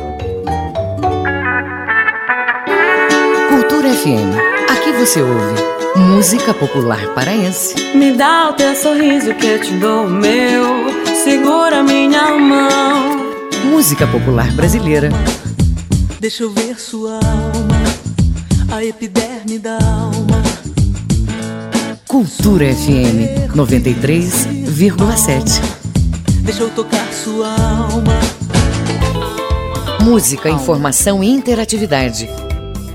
Cultura FM. Aqui você ouve música popular paraense. Me dá o teu sorriso que eu te dou o meu. Segura minha mão. Música popular brasileira. Deixa eu ver sua alma, a epiderme da alma. Cultura FM 93,7. Deixa eu tocar sua alma. Música, informação e interatividade.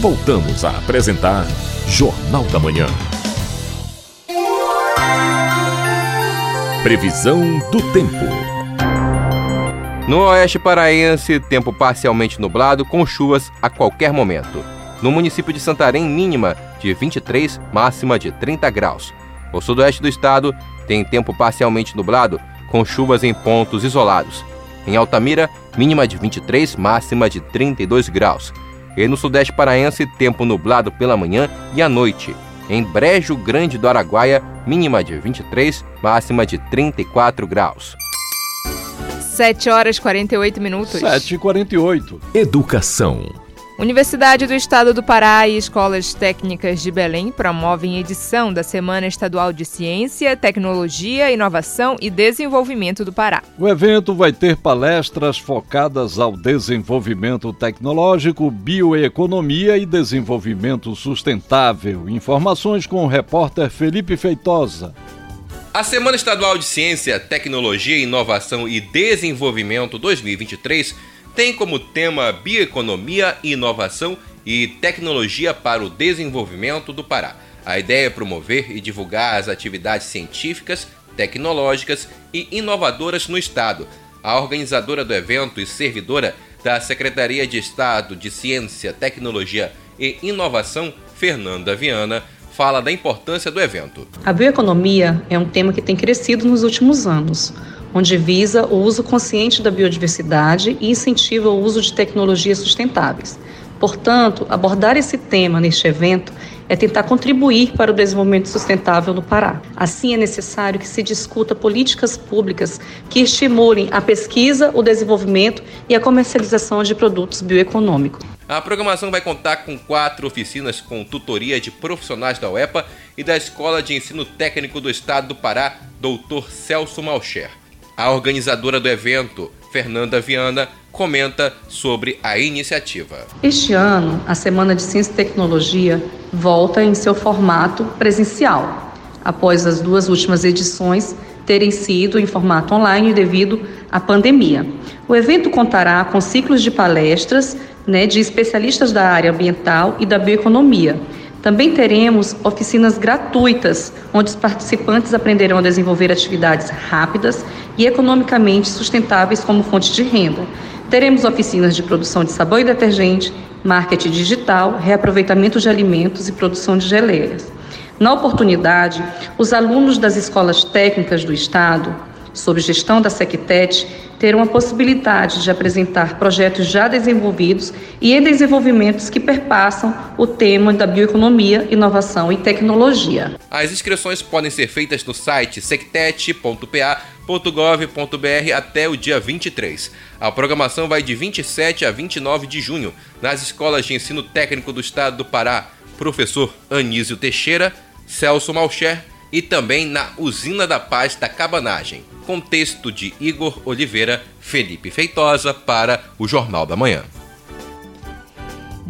Voltamos a apresentar Jornal da Manhã. Previsão do tempo. No oeste paraense, tempo parcialmente nublado com chuvas a qualquer momento. No município de Santarém, mínima de 23, máxima de 30 graus. O sudoeste do estado tem tempo parcialmente nublado com chuvas em pontos isolados. Em Altamira, mínima de 23, máxima de 32 graus. E no sudeste paraense, tempo nublado pela manhã e à noite. Em Brejo Grande do Araguaia, mínima de 23, máxima de 34 graus. 7 horas 48 minutos. 7 e 48 Educação. Universidade do Estado do Pará e Escolas Técnicas de Belém promovem edição da Semana Estadual de Ciência, Tecnologia, Inovação e Desenvolvimento do Pará. O evento vai ter palestras focadas ao desenvolvimento tecnológico, bioeconomia e desenvolvimento sustentável. Informações com o repórter Felipe Feitosa. A Semana Estadual de Ciência, Tecnologia, Inovação e Desenvolvimento 2023 tem como tema Bioeconomia, Inovação e Tecnologia para o Desenvolvimento do Pará. A ideia é promover e divulgar as atividades científicas, tecnológicas e inovadoras no Estado. A organizadora do evento e servidora da Secretaria de Estado de Ciência, Tecnologia e Inovação, Fernanda Viana, fala da importância do evento. A bioeconomia é um tema que tem crescido nos últimos anos, onde visa o uso consciente da biodiversidade e incentiva o uso de tecnologias sustentáveis. Portanto, abordar esse tema neste evento é tentar contribuir para o desenvolvimento sustentável no Pará. Assim, é necessário que se discuta políticas públicas que estimulem a pesquisa, o desenvolvimento e a comercialização de produtos bioeconômicos. A programação vai contar com quatro oficinas com tutoria de profissionais da UEPA e da Escola de Ensino Técnico do Estado do Pará, Dr. Celso Malcher. A organizadora do evento, Fernanda Viana, comenta sobre a iniciativa. Este ano, a Semana de Ciência e Tecnologia volta em seu formato presencial, após as duas últimas edições terem sido em formato online devido à pandemia. O evento contará com ciclos de palestras né, de especialistas da área ambiental e da bioeconomia. Também teremos oficinas gratuitas, onde os participantes aprenderão a desenvolver atividades rápidas e economicamente sustentáveis como fonte de renda. Teremos oficinas de produção de sabão e detergente, marketing digital, reaproveitamento de alimentos e produção de geleias. Na oportunidade, os alunos das escolas técnicas do Estado, sob gestão da Sectet, terão a possibilidade de apresentar projetos já desenvolvidos e em desenvolvimentos que perpassam o tema da bioeconomia, inovação e tecnologia. As inscrições podem ser feitas no site sectet.pa.gov.br até o dia 23. A programação vai de 27 a 29 de junho nas escolas de ensino técnico do estado do Pará. Professor Anísio Teixeira, Celso Malcher e também na Usina da Paz da Cabanagem. Contexto de Igor Oliveira, Felipe Feitosa para o Jornal da Manhã.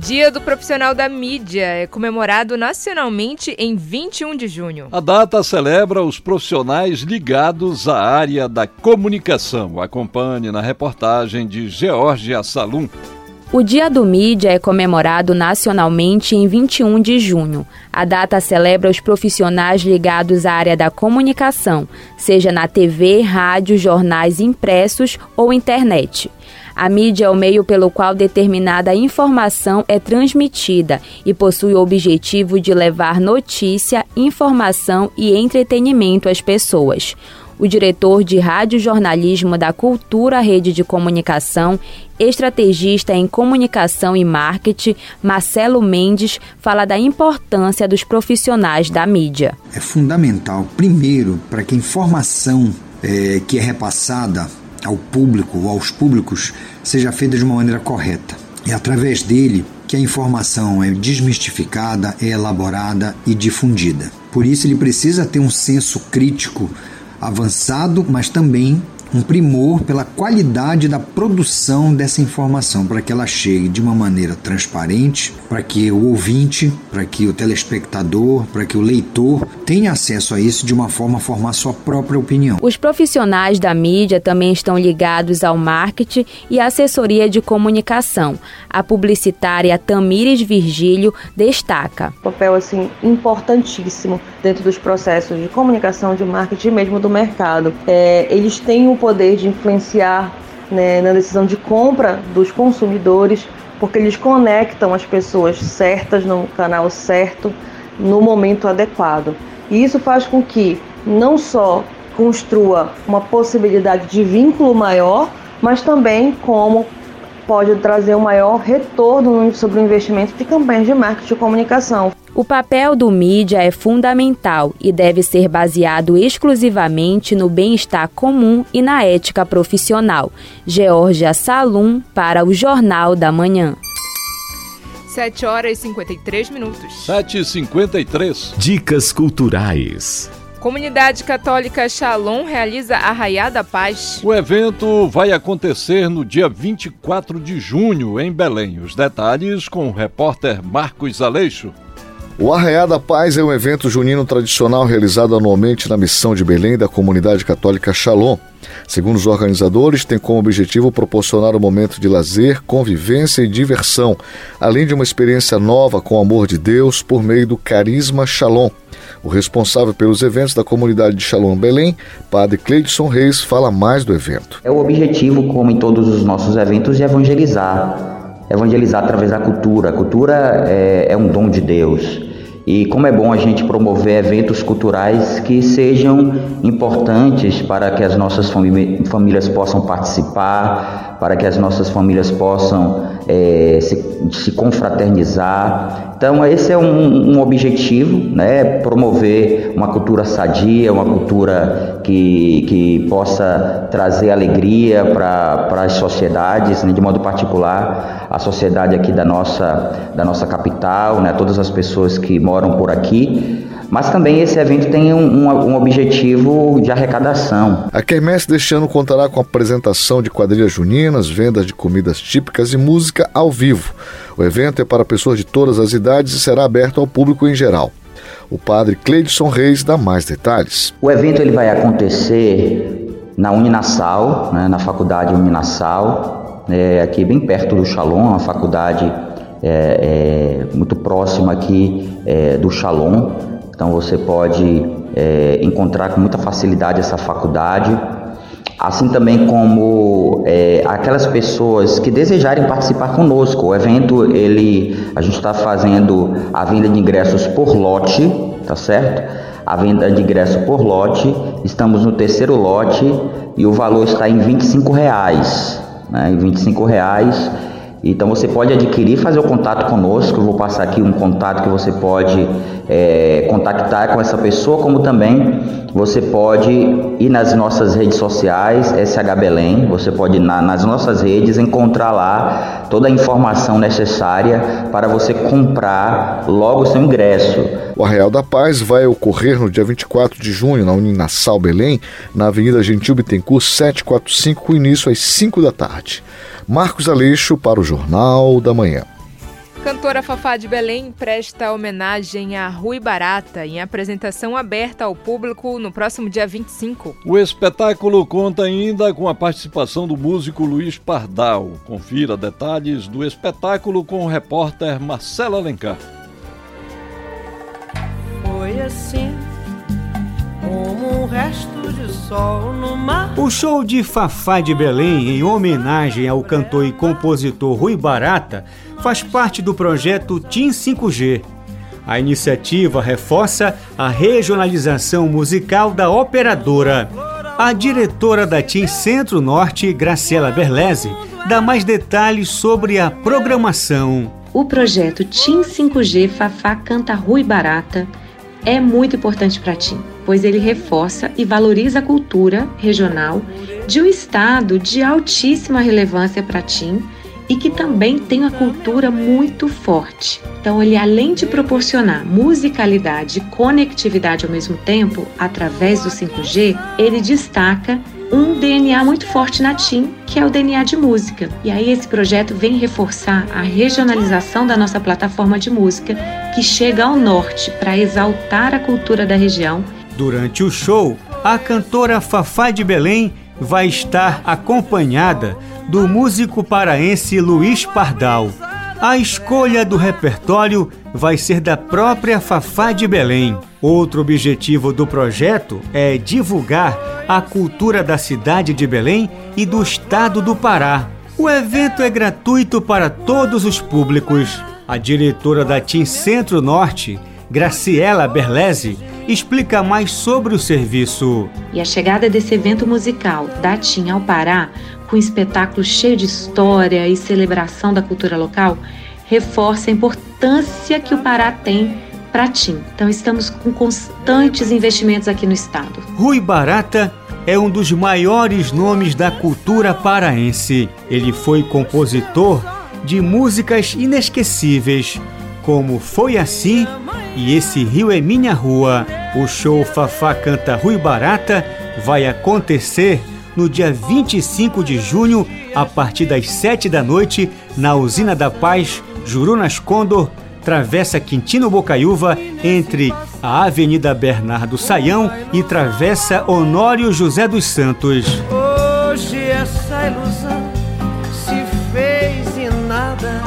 Dia do Profissional da Mídia é comemorado nacionalmente em 21 de junho. A data celebra os profissionais ligados à área da comunicação. Acompanhe na reportagem de Georgia Salum. O Dia do Mídia é comemorado nacionalmente em 21 de junho. A data celebra os profissionais ligados à área da comunicação, seja na TV, rádio, jornais impressos ou internet. A mídia é o meio pelo qual determinada informação é transmitida e possui o objetivo de levar notícia, informação e entretenimento às pessoas. O diretor de radiojornalismo da Cultura Rede de Comunicação, estrategista em comunicação e marketing, Marcelo Mendes, fala da importância dos profissionais da mídia. É fundamental, primeiro, para que a informação é, que é repassada ao público ou aos públicos seja feita de uma maneira correta. É através dele que a informação é desmistificada, é elaborada e difundida. Por isso, ele precisa ter um senso crítico avançado, mas também um primor pela qualidade da produção dessa informação, para que ela chegue de uma maneira transparente, para que o ouvinte, para que o telespectador, para que o leitor tenha acesso a isso de uma forma a formar sua própria opinião. Os profissionais da mídia também estão ligados ao marketing e assessoria de comunicação. A publicitária Tamires Virgílio destaca: papel assim importantíssimo dentro dos processos de comunicação, de marketing mesmo do mercado. É, eles têm o poder de influenciar né, na decisão de compra dos consumidores, porque eles conectam as pessoas certas no canal certo, no momento adequado. E isso faz com que não só construa uma possibilidade de vínculo maior, mas também como pode trazer um maior retorno sobre o investimento de campanhas de marketing e comunicação. O papel do mídia é fundamental e deve ser baseado exclusivamente no bem-estar comum e na ética profissional. Georgia Salum para o Jornal da Manhã. 7 horas e 53 minutos. 7 e 53 Dicas culturais. Comunidade Católica Shalom realiza Arraiá da Paz. O evento vai acontecer no dia 24 de junho, em Belém. Os detalhes com o repórter Marcos Aleixo. O Arraiá da Paz é um evento junino tradicional realizado anualmente na missão de Belém da comunidade católica Shalom. Segundo os organizadores, tem como objetivo proporcionar um momento de lazer, convivência e diversão, além de uma experiência nova com o amor de Deus por meio do carisma Shalom. O responsável pelos eventos da comunidade de Shalom Belém, Padre Cleidson Reis, fala mais do evento. É o objetivo, como em todos os nossos eventos, de evangelizar. Evangelizar através da cultura. A cultura é, é um dom de Deus E como é bom a gente promover eventos culturais que sejam importantes para que as nossas famílias possam participar, para que as nossas famílias possam é, se, se, confraternizar. Então, esse é um, um, objetivo, né? promover uma cultura sadia, uma cultura que, que possa trazer alegria para as sociedades, né? de modo particular, a sociedade aqui da nossa, da nossa capital, né? todas as pessoas que moram por aqui. Mas também esse evento tem um, um, objetivo de arrecadação. A quermesse deste ano contará com a apresentação de quadrilhas juninas, vendas de comidas típicas e música ao vivo. O evento é para pessoas de todas as idades e será aberto ao público em geral. O padre Cleidson Reis dá mais detalhes. O evento ele vai acontecer na Uninassal, né, na faculdade Uninassal, é, aqui bem perto do Shalom, uma faculdade é, é, muito próxima aqui é, do Shalom. Então você pode é, encontrar com muita facilidade essa faculdade, assim também como é, aquelas pessoas que desejarem participar conosco. O evento ele a gente está fazendo a venda de ingressos por lote, tá certo? A venda de ingresso por lote, estamos no terceiro lote e o valor está em 25 reais, né? Em 25 reais então você pode adquirir, fazer o contato conosco. Eu vou passar aqui um contato que você pode é, contactar com essa pessoa, como também você pode ir nas nossas redes sociais, SH Belém. Você pode ir na, nas nossas redes encontrar lá toda a informação necessária para você comprar logo seu ingresso. O Arraial da Paz vai ocorrer no dia 24 de junho na Uninassal Belém, na Avenida Gentil Bittencourt 745, com início às 5 da tarde. Marcos Aleixo para o Jornal da Manhã. Cantora Fafá de Belém presta homenagem a Rui Barata em apresentação aberta ao público no próximo dia 25. O espetáculo conta ainda com a participação do músico Luiz Pardal. Confira detalhes do espetáculo com o repórter Marcelo Alencar. Foi assim como um resto de sol no mar. O show de Fafá de Belém, em homenagem ao cantor e compositor Rui Barata, faz parte do projeto Team 5G. A iniciativa reforça a regionalização musical da operadora. A diretora da TIM Centro-Norte, Graciela Berlese, dá mais detalhes sobre a programação. O projeto TIM 5G Fafá Canta Rui Barata é muito importante para TIM pois ele reforça e valoriza a cultura regional de um estado de altíssima relevância para TIM e que também tem uma cultura muito forte. Então, ele além de proporcionar musicalidade e conectividade ao mesmo tempo, através do 5G, ele destaca um DNA muito forte na TIM, que é o DNA de música. E aí esse projeto vem reforçar a regionalização da nossa plataforma de música, que chega ao norte para exaltar a cultura da região Durante o show, a cantora Fafá de Belém vai estar acompanhada do músico paraense Luiz Pardal. A escolha do repertório vai ser da própria Fafá de Belém. Outro objetivo do projeto é divulgar a cultura da cidade de Belém e do estado do Pará. O evento é gratuito para todos os públicos. A diretora da TIM Centro Norte, Graciela Berlese, explica mais sobre o serviço. E a chegada desse evento musical da TIM ao Pará, com um espetáculo cheio de história e celebração da cultura local, reforça a importância que o Pará tem para TIM. Então estamos com constantes investimentos aqui no estado. Rui Barata é um dos maiores nomes da cultura paraense. Ele foi compositor de músicas inesquecíveis, como Foi Assim e Esse Rio é Minha Rua. O show Fafá Canta Rui Barata vai acontecer no dia 25 de junho, a partir das 7 da noite, na Usina da Paz, Jurunas Condor, Travessa Quintino Bocaiúva, entre a Avenida Bernardo Saião e Travessa Honório José dos Santos. Hoje essa ilusão se fez em nada.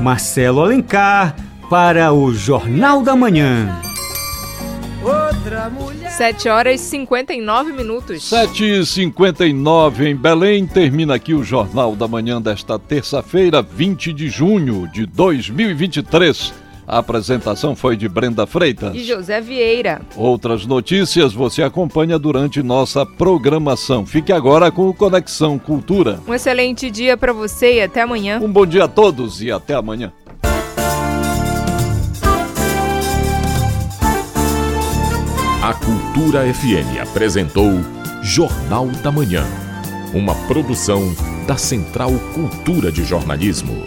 Marcelo Alencar, para o Jornal da Manhã. 7 horas e 59 minutos. 7 e 59 em Belém. Termina aqui o Jornal da Manhã desta terça-feira, 20 de junho de 2023. A apresentação foi de Brenda Freitas. E José Vieira. Outras notícias você acompanha durante nossa programação. Fique agora com o Conexão Cultura. Um excelente dia para você e até amanhã. Um bom dia a todos e até amanhã. A Cultura FM apresentou Jornal da Manhã, uma produção da Central Cultura de Jornalismo.